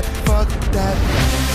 that, fuck that.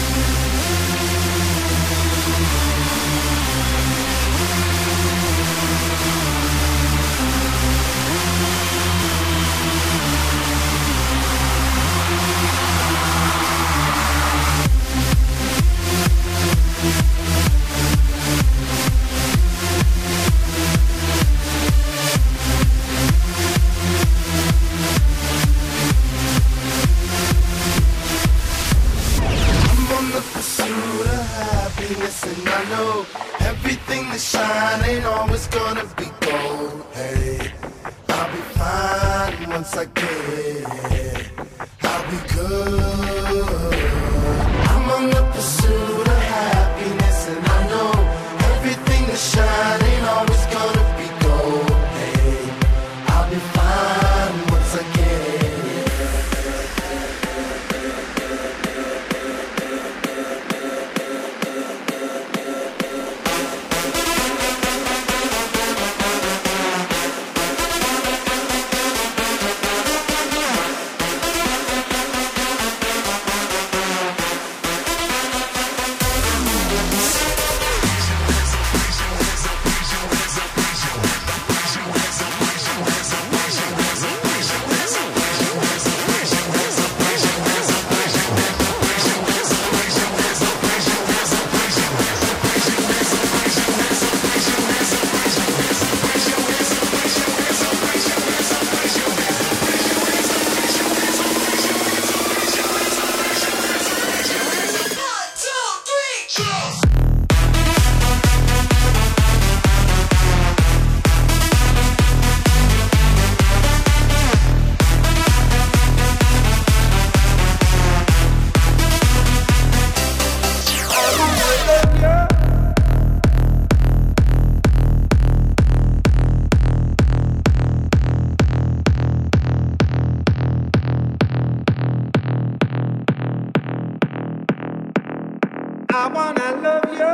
I wanna love you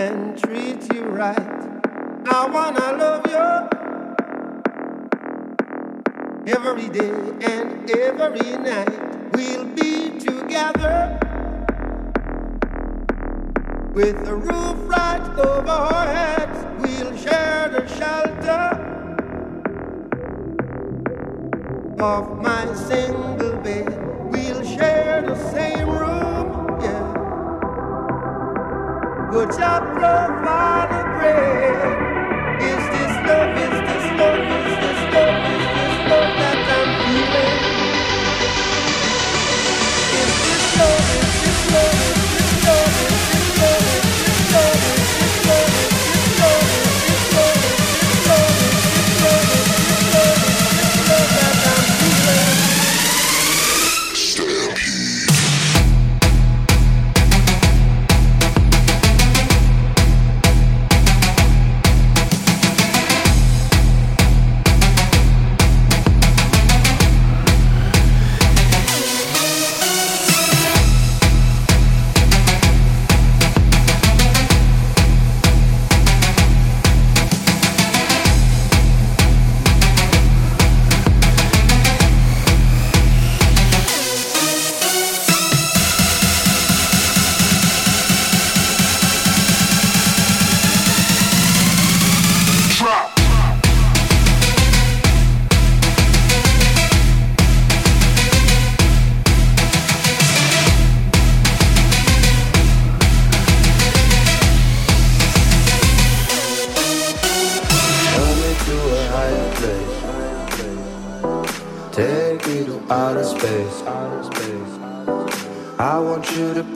and treat you right. I wanna love you every day and every night. We'll be together with a roof right over our heads. We'll share the shelter of my single bed. We'll share the same Good job, provide a bread.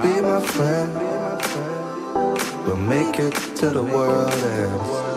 Be my friend. We'll make it to the world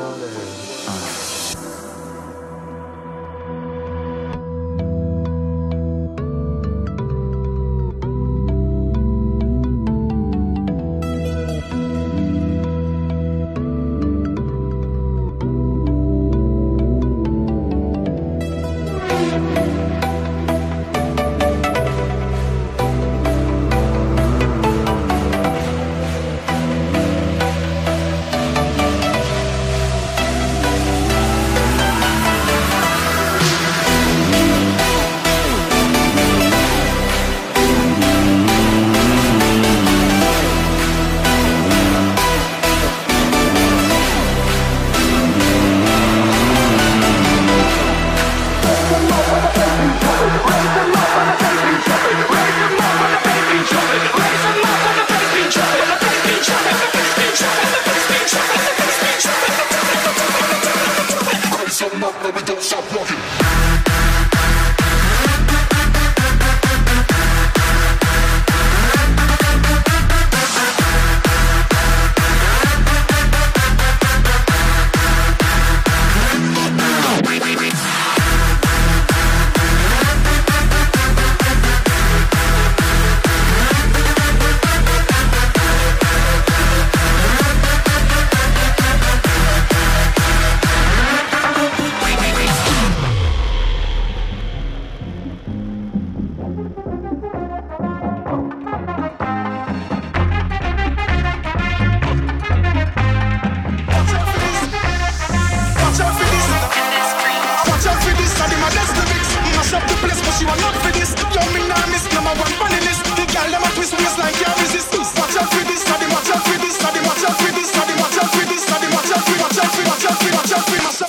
myself, free myself, free myself, free myself.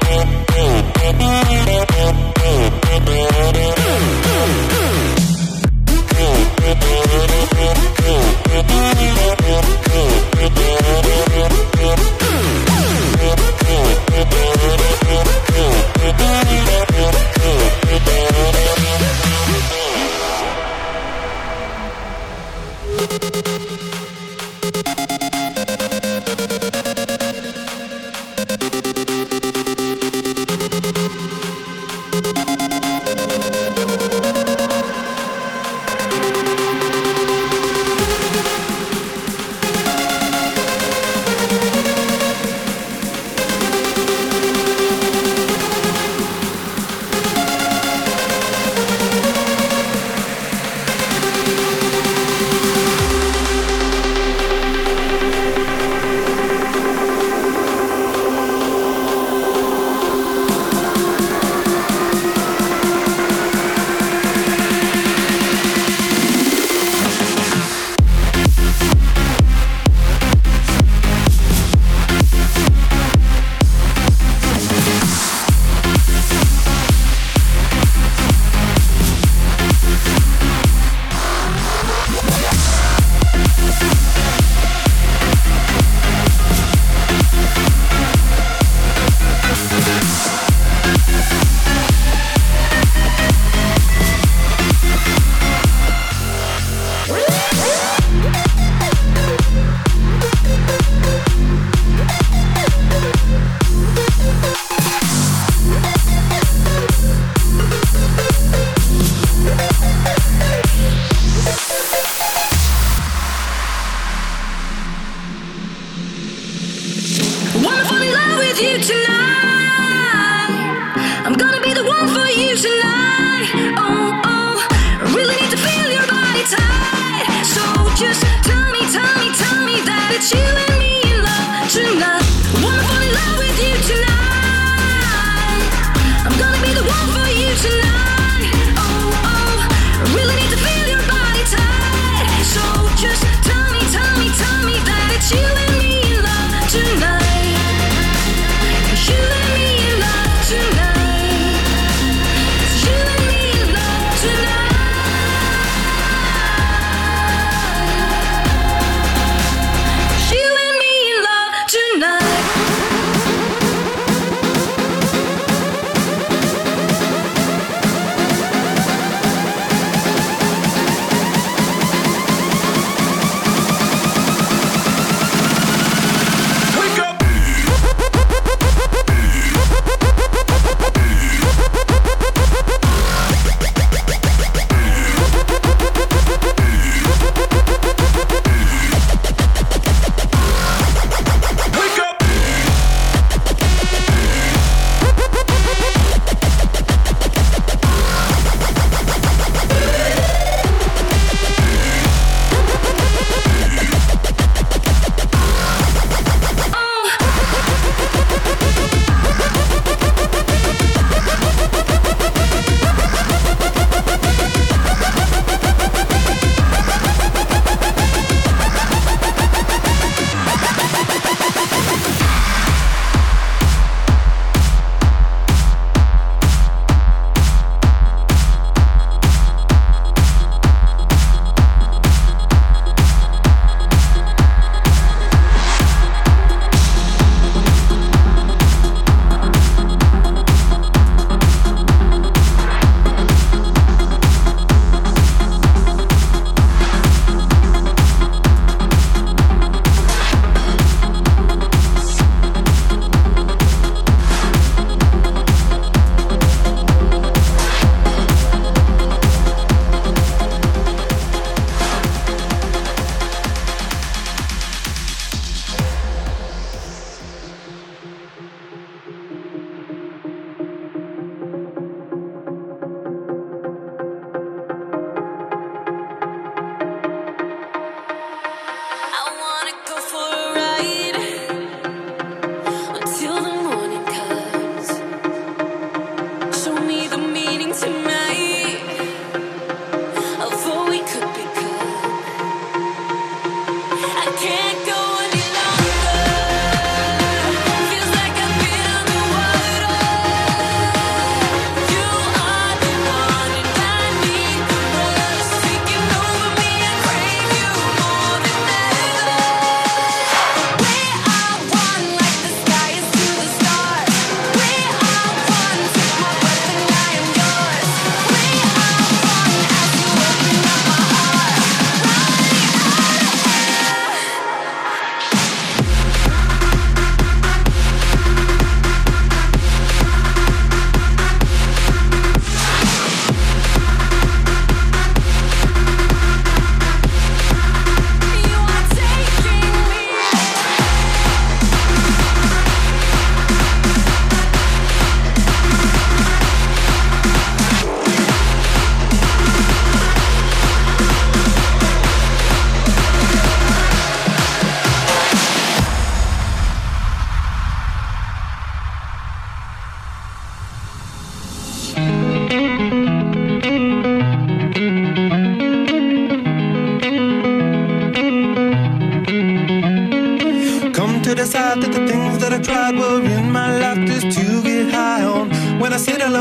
Thank. just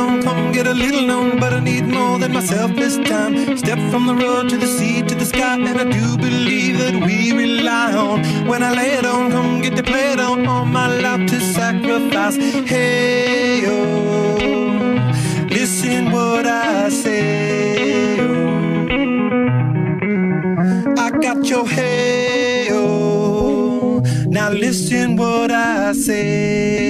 Come get a little known, but I need more than myself this time. Step from the road to the sea to the sky, and I do believe that we rely on. When I lay it on, come get to play it on, all my life to sacrifice. Hey, oh, listen what I say. Oh. I got your hey, oh. Now listen what I say.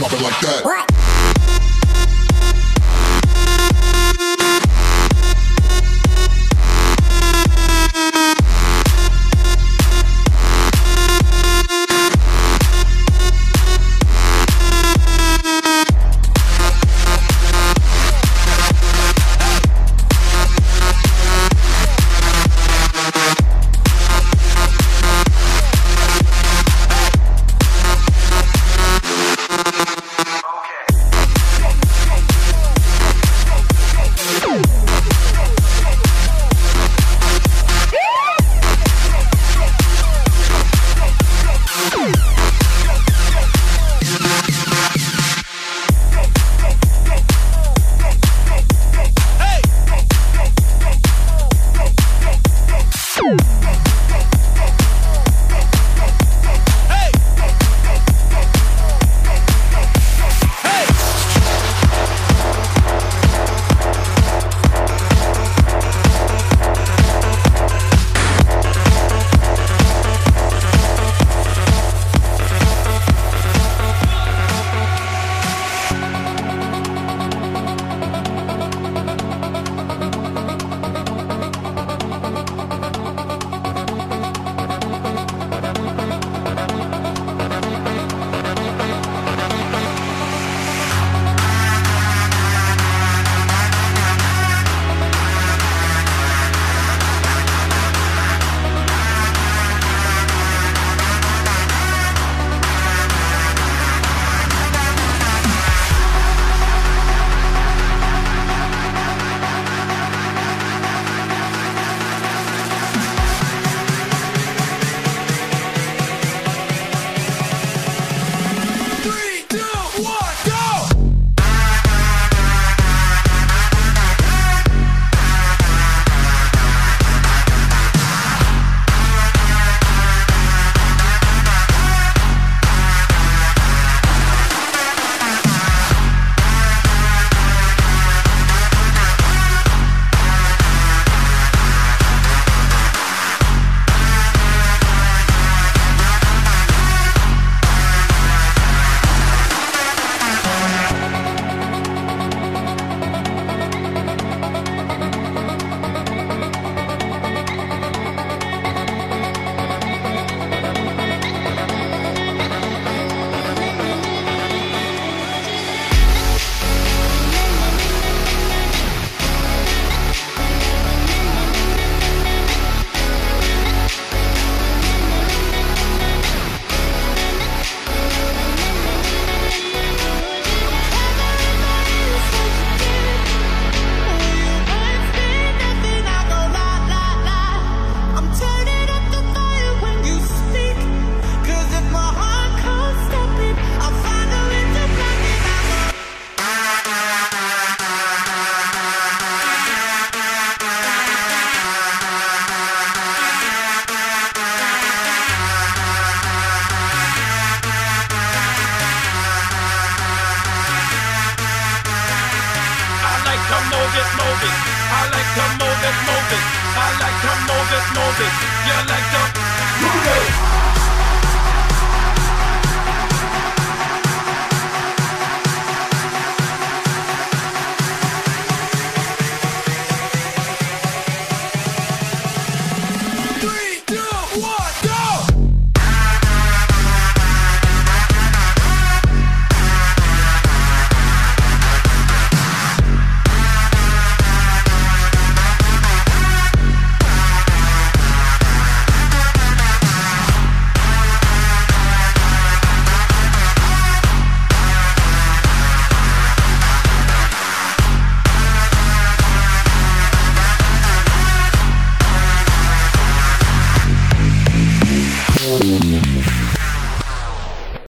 Drop it like, like that.